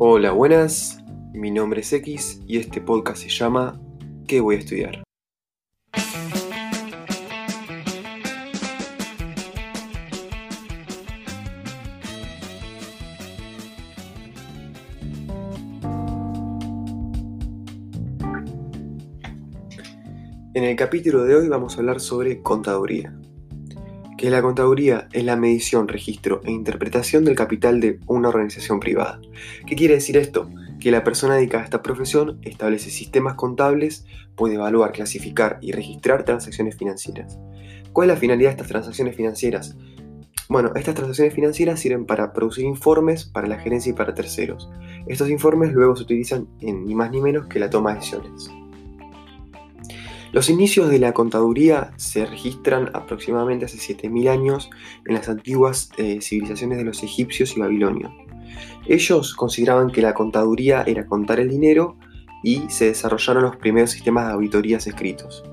Hola, buenas. Mi nombre es X y este podcast se llama ¿Qué voy a estudiar? En el capítulo de hoy vamos a hablar sobre contaduría. Que la contaduría es la medición, registro e interpretación del capital de una organización privada. ¿Qué quiere decir esto? Que la persona dedicada a esta profesión establece sistemas contables, puede evaluar, clasificar y registrar transacciones financieras. ¿Cuál es la finalidad de estas transacciones financieras? Bueno, estas transacciones financieras sirven para producir informes para la gerencia y para terceros. Estos informes luego se utilizan en ni más ni menos que la toma de decisiones. Los inicios de la contaduría se registran aproximadamente hace 7.000 años en las antiguas eh, civilizaciones de los egipcios y babilonios. Ellos consideraban que la contaduría era contar el dinero y se desarrollaron los primeros sistemas de auditorías escritos.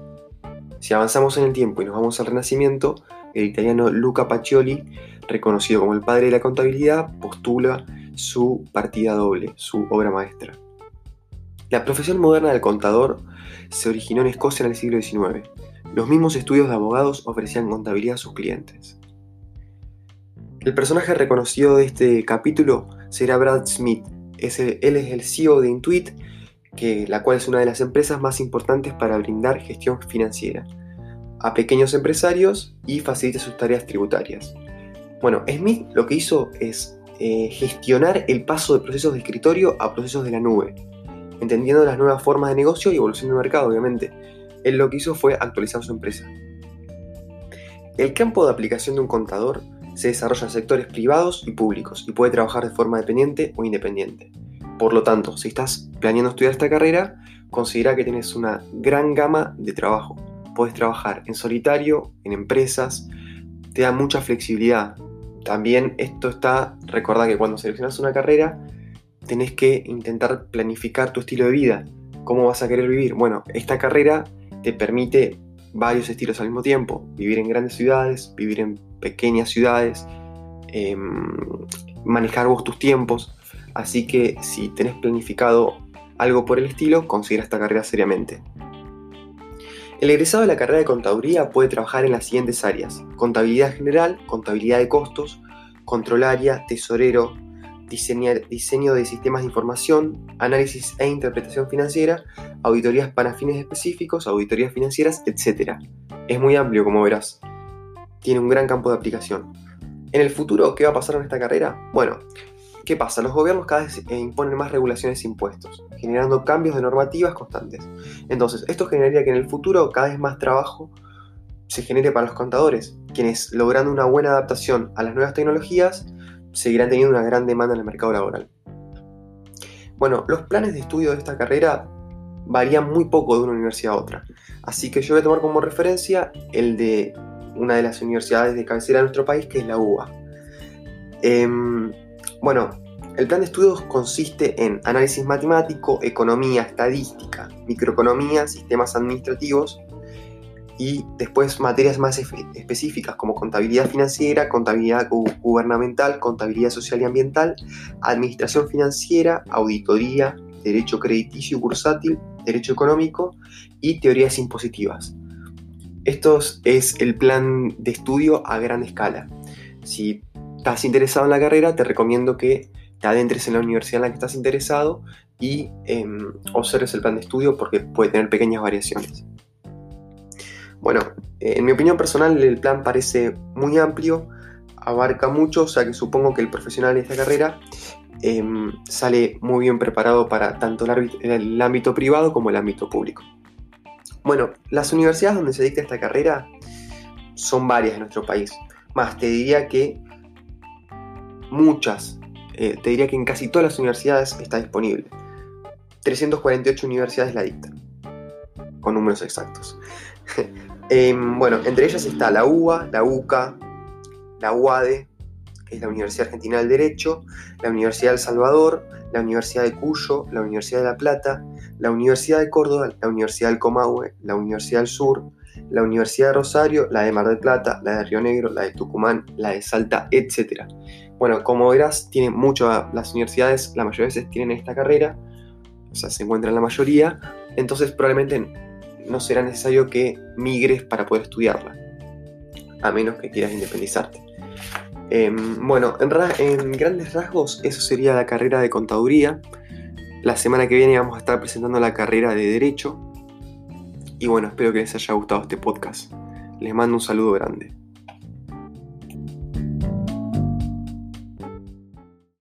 Si avanzamos en el tiempo y nos vamos al Renacimiento, el italiano Luca Pacioli, reconocido como el padre de la contabilidad, postula su partida doble, su obra maestra. La profesión moderna del contador se originó en Escocia en el siglo XIX. Los mismos estudios de abogados ofrecían contabilidad a sus clientes. El personaje reconocido de este capítulo será Brad Smith. él es el CEO de Intuit, que, la cual es una de las empresas más importantes para brindar gestión financiera a pequeños empresarios y facilita sus tareas tributarias. Bueno, Smith lo que hizo es eh, gestionar el paso de procesos de escritorio a procesos de la nube entendiendo las nuevas formas de negocio y evolución del mercado, obviamente. Él lo que hizo fue actualizar su empresa. El campo de aplicación de un contador se desarrolla en sectores privados y públicos y puede trabajar de forma dependiente o independiente. Por lo tanto, si estás planeando estudiar esta carrera, considera que tienes una gran gama de trabajo. Puedes trabajar en solitario, en empresas, te da mucha flexibilidad. También esto está, recuerda que cuando seleccionas una carrera, tenés que intentar planificar tu estilo de vida. ¿Cómo vas a querer vivir? Bueno, esta carrera te permite varios estilos al mismo tiempo. Vivir en grandes ciudades, vivir en pequeñas ciudades, em, manejar vos tus tiempos. Así que si tenés planificado algo por el estilo, considera esta carrera seriamente. El egresado de la carrera de contaduría puede trabajar en las siguientes áreas. Contabilidad general, contabilidad de costos, controlaria, tesorero, diseño de sistemas de información, análisis e interpretación financiera, auditorías para fines específicos, auditorías financieras, etc. Es muy amplio, como verás. Tiene un gran campo de aplicación. En el futuro, ¿qué va a pasar en esta carrera? Bueno, ¿qué pasa? Los gobiernos cada vez imponen más regulaciones e impuestos, generando cambios de normativas constantes. Entonces, esto generaría que en el futuro cada vez más trabajo se genere para los contadores, quienes logrando una buena adaptación a las nuevas tecnologías, seguirán teniendo una gran demanda en el mercado laboral. Bueno, los planes de estudio de esta carrera varían muy poco de una universidad a otra, así que yo voy a tomar como referencia el de una de las universidades de cabecera de nuestro país, que es la UBA. Em, bueno, el plan de estudios consiste en análisis matemático, economía, estadística, microeconomía, sistemas administrativos, y después materias más específicas como contabilidad financiera, contabilidad gubernamental, contabilidad social y ambiental, administración financiera, auditoría, derecho crediticio y bursátil, derecho económico y teorías impositivas. Esto es el plan de estudio a gran escala. Si estás interesado en la carrera, te recomiendo que te adentres en la universidad en la que estás interesado y em, observes el plan de estudio porque puede tener pequeñas variaciones. Bueno, en mi opinión personal el plan parece muy amplio, abarca mucho, o sea que supongo que el profesional de esta carrera em, sale muy bien preparado para tanto el ámbito, privado como el ámbito público. Bueno, las universidades donde se dicta esta carrera son varias en nuestro país. Más, te diría que muchas, eh, te diría que en casi todas las universidades está disponible. 348 universidades la dictan, con números exactos. Em, bueno, entre ellas está la UBA, la UCA, la UADE, que es la Universidad Argentina del Derecho, la Universidad del Salvador, la Universidad de Cuyo, la Universidad de La Plata, la Universidad de Córdoba, la Universidad del Comahue, la Universidad del Sur, la Universidad de Rosario, la de Mar del Plata, la de Río Negro, la de Tucumán, la de Salta, etc. Bueno, como verás, tiene mucho, las universidades la mayoría de veces tienen esta carrera, o sea, se encuentra en la mayoría, entonces probablemente no será necesario que migres para poder estudiarla, a menos que quieras independizarte. Em, bueno, en, en, grandes rasgos eso sería la carrera de contaduría. La semana que viene vamos a estar presentando la carrera de derecho. Y bueno, espero que les haya gustado este podcast. Les mando un saludo grande.